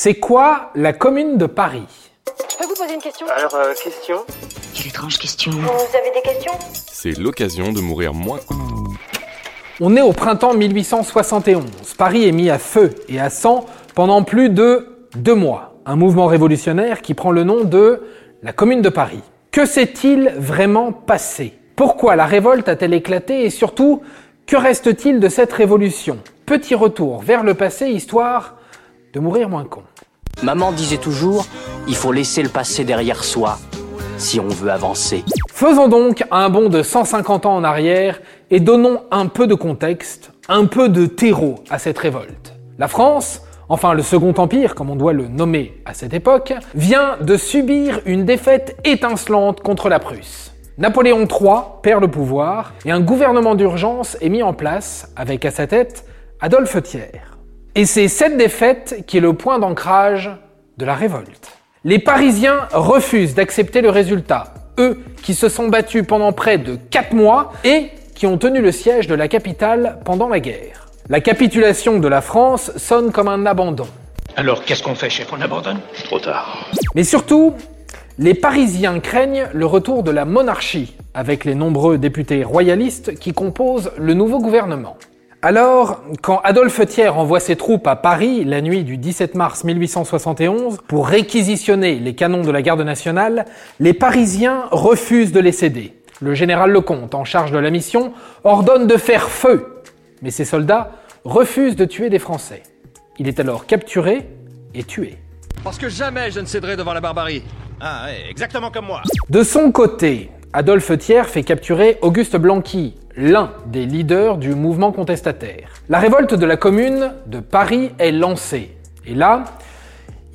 C'est quoi la commune de Paris Je peux vous poser une question Alors, euh, question Quelle étrange question. Vous avez des questions C'est l'occasion de mourir moins. On est au printemps 1871. Paris est mis à feu et à sang pendant plus de deux mois. Un mouvement révolutionnaire qui prend le nom de la Commune de Paris. Que s'est-il vraiment passé? Pourquoi la révolte a-t-elle éclaté? Et surtout, que reste-t-il de cette révolution? Petit retour vers le passé histoire de mourir moins con. Maman disait toujours, il faut laisser le passé derrière soi si on veut avancer. Faisons donc un bond de 150 ans en arrière et donnons un peu de contexte, un peu de terreau à cette révolte. La France, enfin le Second Empire comme on doit le nommer à cette époque, vient de subir une défaite étincelante contre la Prusse. Napoléon III perd le pouvoir et un gouvernement d'urgence est mis en place avec à sa tête Adolphe Thiers. Et c'est cette défaite qui est le point d'ancrage de la révolte. Les Parisiens refusent d'accepter le résultat, eux qui se sont battus pendant près de 4 mois et qui ont tenu le siège de la capitale pendant la guerre. La capitulation de la France sonne comme un abandon. Alors, qu'est-ce qu'on fait, chef? On abandonne? Trop tard. Mais surtout, les Parisiens craignent le retour de la monarchie, avec les nombreux députés royalistes qui composent le nouveau gouvernement. Alors, quand Adolphe Thiers envoie ses troupes à Paris la nuit du 17 mars 1871 pour réquisitionner les canons de la garde nationale, les Parisiens refusent de les céder. Le général Lecomte, en charge de la mission, ordonne de faire feu, mais ses soldats refusent de tuer des Français. Il est alors capturé et tué. Parce que jamais je ne céderai devant la barbarie. Ah ouais, exactement comme moi. De son côté, Adolphe Thiers fait capturer Auguste Blanqui, l'un des leaders du mouvement contestataire. La révolte de la commune de Paris est lancée. Et là,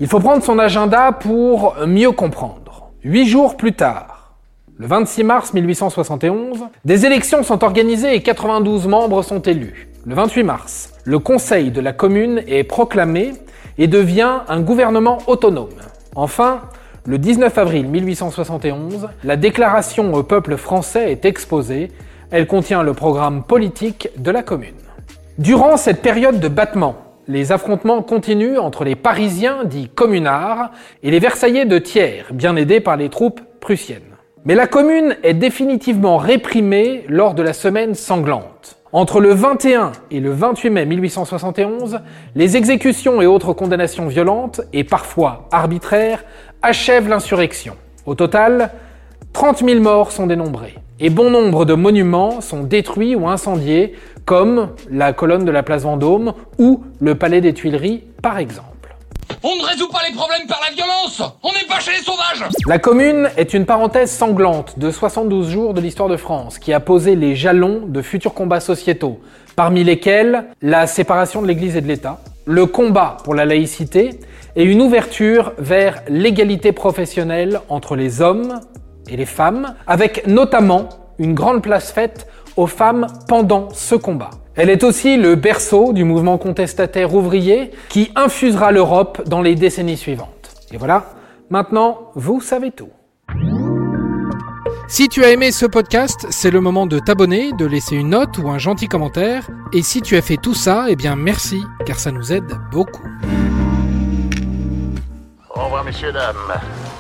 il faut prendre son agenda pour mieux comprendre. Huit jours plus tard, le 26 mars 1871, des élections sont organisées et 92 membres sont élus. Le 28 mars, le conseil de la commune est proclamé et devient un gouvernement autonome. Enfin, le 19 avril 1871, la déclaration au peuple français est exposée. Elle contient le programme politique de la commune. Durant cette période de battement, les affrontements continuent entre les Parisiens dits communards et les Versaillais de Thiers, bien aidés par les troupes prussiennes. Mais la commune est définitivement réprimée lors de la semaine sanglante. Entre le 21 et le 28 mai 1871, les exécutions et autres condamnations violentes, et parfois arbitraires, achèvent l'insurrection. Au total, 30 000 morts sont dénombrés, et bon nombre de monuments sont détruits ou incendiés, comme la colonne de la place Vendôme ou le palais des Tuileries, par exemple. On ne résout pas les problèmes par la violence On n'est pas chez les sauvages La commune est une parenthèse sanglante de 72 jours de l'histoire de France qui a posé les jalons de futurs combats sociétaux, parmi lesquels la séparation de l'Église et de l'État, le combat pour la laïcité et une ouverture vers l'égalité professionnelle entre les hommes et les femmes, avec notamment une grande place faite aux femmes pendant ce combat. Elle est aussi le berceau du mouvement contestataire ouvrier qui infusera l'Europe dans les décennies suivantes. Et voilà, maintenant, vous savez tout. Si tu as aimé ce podcast, c'est le moment de t'abonner, de laisser une note ou un gentil commentaire. Et si tu as fait tout ça, eh bien merci, car ça nous aide beaucoup. Au revoir, messieurs, dames.